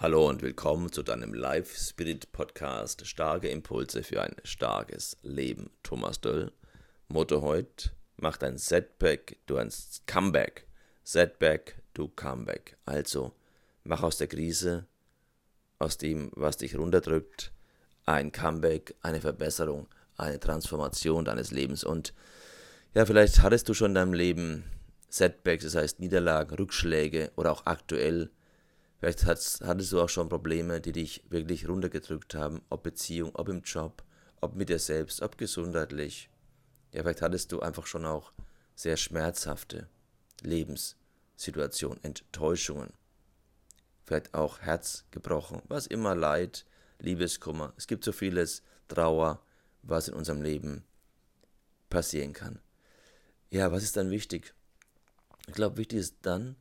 Hallo und willkommen zu deinem Live Spirit Podcast Starke Impulse für ein starkes Leben. Thomas Döll. Motto heute: Mach dein Setback, du ein Comeback. Setback, du Comeback. Also, mach aus der Krise, aus dem, was dich runterdrückt, ein Comeback, eine Verbesserung, eine Transformation deines Lebens. Und ja, vielleicht hattest du schon in deinem Leben Setbacks, das heißt Niederlagen, Rückschläge oder auch aktuell Vielleicht hattest du auch schon Probleme, die dich wirklich runtergedrückt haben, ob Beziehung, ob im Job, ob mit dir selbst, ob gesundheitlich. Ja, vielleicht hattest du einfach schon auch sehr schmerzhafte Lebenssituationen, Enttäuschungen. Vielleicht auch Herz gebrochen, was immer Leid, Liebeskummer. Es gibt so vieles Trauer, was in unserem Leben passieren kann. Ja, was ist dann wichtig? Ich glaube, wichtig ist dann,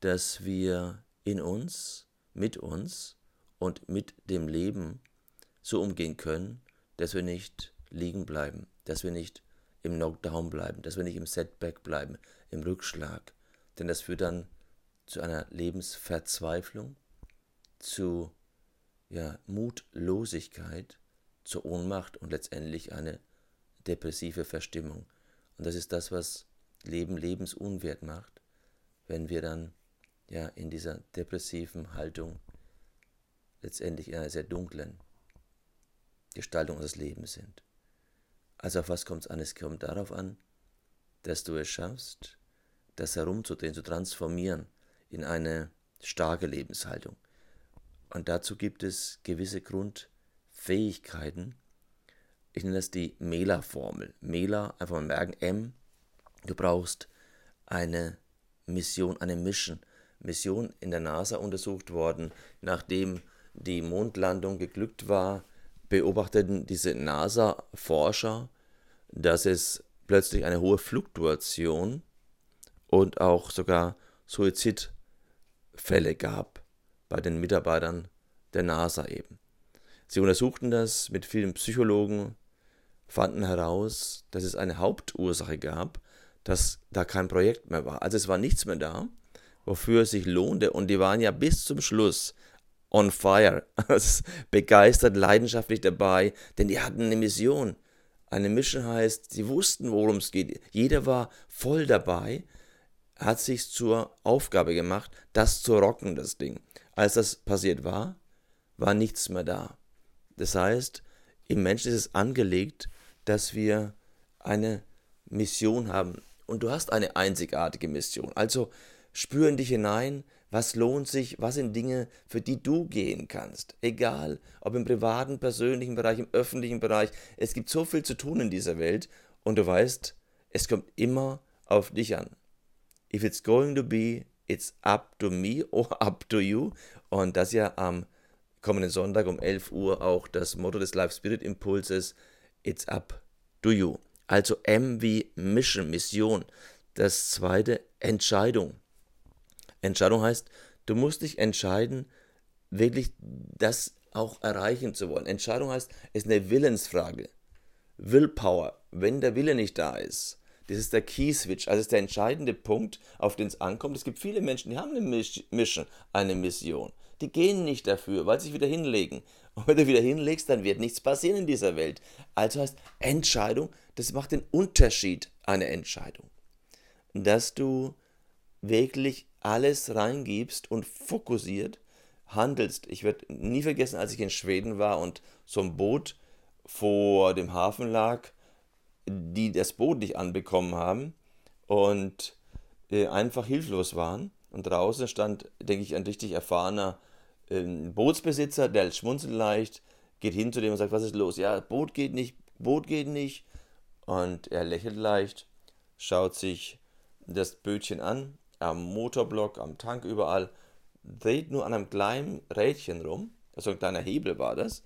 dass wir in uns, mit uns und mit dem Leben so umgehen können, dass wir nicht liegen bleiben, dass wir nicht im Knockdown bleiben, dass wir nicht im Setback bleiben, im Rückschlag. Denn das führt dann zu einer Lebensverzweiflung, zu ja, Mutlosigkeit, zur Ohnmacht und letztendlich eine depressive Verstimmung. Und das ist das, was Leben lebensunwert macht, wenn wir dann ja in dieser depressiven Haltung letztendlich in einer sehr dunklen Gestaltung unseres Lebens sind. Also auf was kommt es an? Es kommt darauf an, dass du es schaffst, das herumzudrehen, zu transformieren in eine starke Lebenshaltung. Und dazu gibt es gewisse Grundfähigkeiten. Ich nenne das die Mela-Formel. Mela, einfach mal merken, M, du brauchst eine Mission, eine Mission, Mission in der NASA untersucht worden. Nachdem die Mondlandung geglückt war, beobachteten diese NASA-Forscher, dass es plötzlich eine hohe Fluktuation und auch sogar Suizidfälle gab bei den Mitarbeitern der NASA eben. Sie untersuchten das mit vielen Psychologen, fanden heraus, dass es eine Hauptursache gab, dass da kein Projekt mehr war. Also es war nichts mehr da wofür es sich lohnte. Und die waren ja bis zum Schluss on fire, begeistert, leidenschaftlich dabei, denn die hatten eine Mission. Eine Mission heißt, sie wussten, worum es geht. Jeder war voll dabei, hat sich zur Aufgabe gemacht, das zu rocken, das Ding. Als das passiert war, war nichts mehr da. Das heißt, im Menschen ist es angelegt, dass wir eine Mission haben. Und du hast eine einzigartige Mission. Also Spür in dich hinein, was lohnt sich, was sind Dinge, für die du gehen kannst. Egal, ob im privaten, persönlichen Bereich, im öffentlichen Bereich. Es gibt so viel zu tun in dieser Welt und du weißt, es kommt immer auf dich an. If it's going to be, it's up to me or up to you. Und das ja am kommenden Sonntag um 11 Uhr auch das Motto des Life Spirit Impulses, it's up to you. Also M wie Mission, Mission. Das zweite, Entscheidung. Entscheidung heißt, du musst dich entscheiden, wirklich das auch erreichen zu wollen. Entscheidung heißt, es ist eine Willensfrage. Willpower, wenn der Wille nicht da ist, das ist der Key-Switch, also ist der entscheidende Punkt, auf den es ankommt. Es gibt viele Menschen, die haben eine Mission, eine Mission. Die gehen nicht dafür, weil sie sich wieder hinlegen. Und wenn du wieder hinlegst, dann wird nichts passieren in dieser Welt. Also heißt Entscheidung, das macht den Unterschied, eine Entscheidung. Dass du wirklich alles reingibst und fokussiert handelst. Ich werde nie vergessen, als ich in Schweden war und so ein Boot vor dem Hafen lag, die das Boot nicht anbekommen haben und äh, einfach hilflos waren. Und draußen stand, denke ich, ein richtig erfahrener äh, Bootsbesitzer, der schmunzelt leicht, geht hin zu dem und sagt, was ist los? Ja, Boot geht nicht, Boot geht nicht. Und er lächelt leicht, schaut sich das Bötchen an am Motorblock, am Tank, überall, dreht nur an einem kleinen Rädchen rum, also ein kleiner Hebel war das,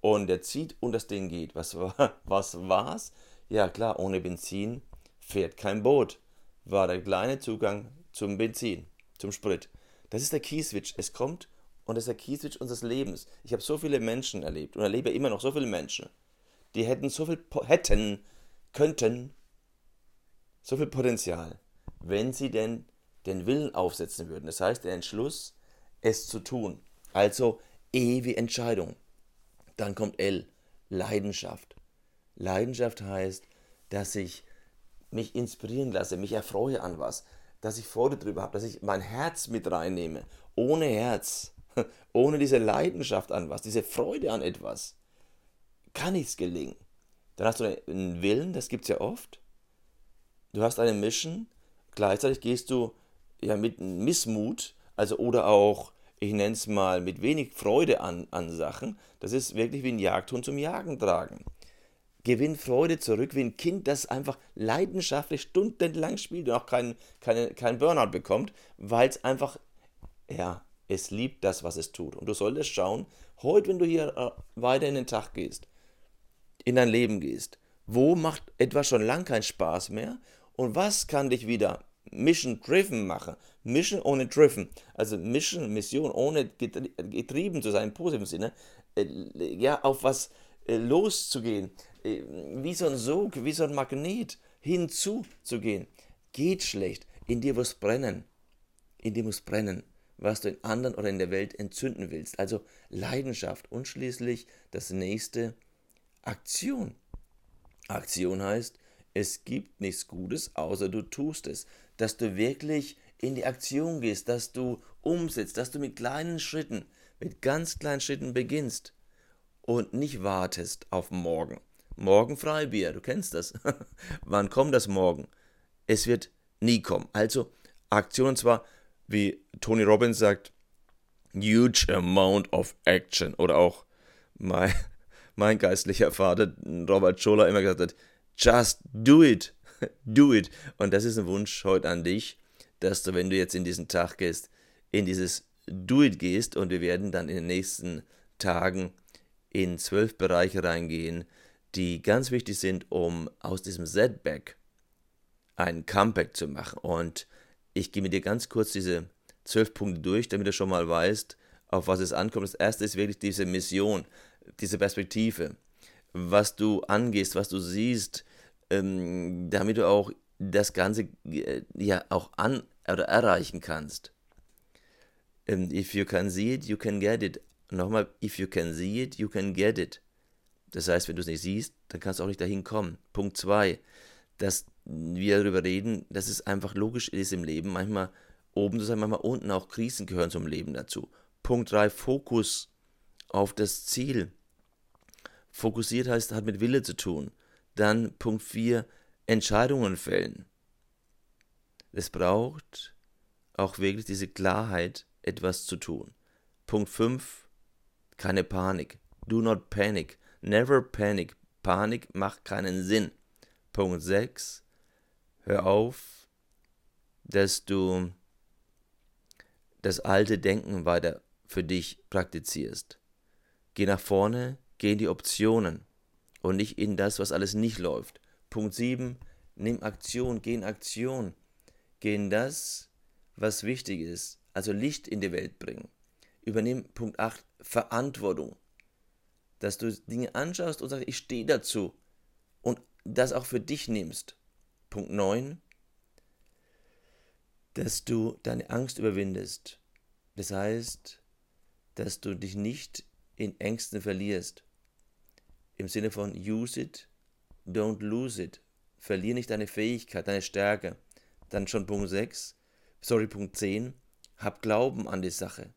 und der zieht und das Ding geht. Was was war's? Ja klar, ohne Benzin fährt kein Boot. War der kleine Zugang zum Benzin, zum Sprit. Das ist der Keyswitch. Es kommt und das ist der Keyswitch unseres Lebens. Ich habe so viele Menschen erlebt und erlebe immer noch so viele Menschen, die hätten so viel, hätten, könnten, so viel Potenzial, wenn sie denn den Willen aufsetzen würden. Das heißt, der Entschluss, es zu tun. Also E wie Entscheidung. Dann kommt L, Leidenschaft. Leidenschaft heißt, dass ich mich inspirieren lasse, mich erfreue an was, dass ich Freude darüber habe, dass ich mein Herz mit reinnehme. Ohne Herz, ohne diese Leidenschaft an was, diese Freude an etwas, kann nichts gelingen. Dann hast du einen Willen, das gibt es ja oft. Du hast eine Mission, gleichzeitig gehst du ja mit Missmut, also oder auch, ich nenne es mal, mit wenig Freude an, an Sachen. Das ist wirklich wie ein Jagdhund zum Jagen tragen. Gewinn Freude zurück, wie ein Kind, das einfach leidenschaftlich stundenlang spielt und auch keinen kein, kein Burnout bekommt, weil es einfach, ja, es liebt das, was es tut. Und du solltest schauen, heute, wenn du hier äh, weiter in den Tag gehst, in dein Leben gehst, wo macht etwas schon lang keinen Spaß mehr und was kann dich wieder Mission driven machen? Mission ohne driven, also Mission, Mission ohne getrieben zu sein im positiven Sinne, äh, ja, auf was äh, loszugehen, äh, wie so ein Sog, wie so ein Magnet hinzuzugehen. Geht schlecht. In dir muss brennen. In dir muss brennen, was du in anderen oder in der Welt entzünden willst. Also Leidenschaft und schließlich das nächste Aktion. Aktion heißt, es gibt nichts Gutes, außer du tust es. Dass du wirklich in die Aktion gehst, dass du umsetzt, dass du mit kleinen Schritten, mit ganz kleinen Schritten beginnst und nicht wartest auf morgen. Morgen Freibier, du kennst das. Wann kommt das morgen? Es wird nie kommen. Also Aktion zwar, wie Tony Robbins sagt, huge amount of action. Oder auch mein, mein geistlicher Vater Robert Scholler immer gesagt hat, just do it, do it. Und das ist ein Wunsch heute an dich, dass du, wenn du jetzt in diesen Tag gehst, in dieses Do it gehst und wir werden dann in den nächsten Tagen in zwölf Bereiche reingehen, die ganz wichtig sind, um aus diesem Setback ein Comeback zu machen. Und ich gehe mit dir ganz kurz diese zwölf Punkte durch, damit du schon mal weißt, auf was es ankommt. Das erste ist wirklich diese Mission, diese Perspektive, was du angehst, was du siehst, ähm, damit du auch das Ganze äh, ja auch an oder erreichen kannst. Ähm, if you can see it, you can get it. Nochmal, if you can see it, you can get it. Das heißt, wenn du es nicht siehst, dann kannst du auch nicht dahin kommen. Punkt 2, dass wir darüber reden, dass es einfach logisch ist im Leben, manchmal oben zu sein, manchmal unten auch Krisen gehören zum Leben dazu. Punkt 3, Fokus auf das Ziel. Fokussiert heißt, hat mit Wille zu tun. Dann Punkt 4, Entscheidungen fällen. Es braucht auch wirklich diese Klarheit, etwas zu tun. Punkt 5, keine Panik. Do not panic. Never panic. Panik macht keinen Sinn. Punkt 6, hör auf, dass du das alte Denken weiter für dich praktizierst. Geh nach vorne, geh in die Optionen und nicht in das, was alles nicht läuft. Punkt 7, nimm Aktion, geh in Aktion. Geh in das, was wichtig ist, also Licht in die Welt bringen. Übernimm Punkt 8, Verantwortung. Dass du Dinge anschaust und sagst, ich stehe dazu. Und das auch für dich nimmst. Punkt 9, dass du deine Angst überwindest. Das heißt, dass du dich nicht in Ängsten verlierst. Im Sinne von use it, don't lose it. Verlier nicht deine Fähigkeit, deine Stärke. Dann schon Punkt 6, sorry, Punkt 10, hab Glauben an die Sache.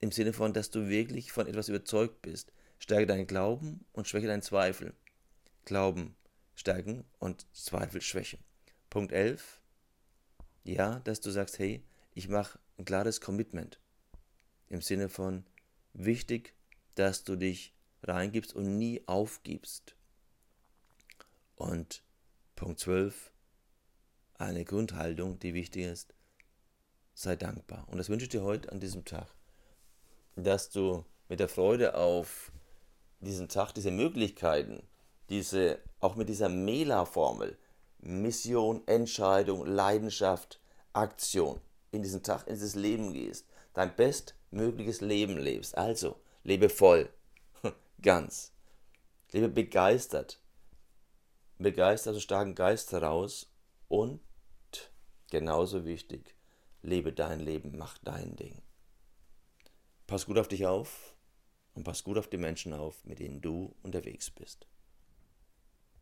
Im Sinne von, dass du wirklich von etwas überzeugt bist. Stärke deinen Glauben und schwäche deinen Zweifel. Glauben stärken und Zweifel schwächen. Punkt 11, ja, dass du sagst, hey, ich mache ein klares Commitment. Im Sinne von, wichtig, dass du dich reingibst und nie aufgibst. Und Punkt 12, eine Grundhaltung, die wichtig ist, sei dankbar. Und das wünsche ich dir heute an diesem Tag, dass du mit der Freude auf diesen Tag, diese Möglichkeiten, diese, auch mit dieser Mela-Formel, Mission, Entscheidung, Leidenschaft, Aktion, in diesen Tag, in dieses Leben gehst, dein bestmögliches Leben lebst. Also, lebe voll, ganz. Lebe begeistert. Begeistert aus starken Geist heraus und genauso wichtig, lebe dein Leben, mach dein Ding. Pass gut auf dich auf und pass gut auf die Menschen auf, mit denen du unterwegs bist.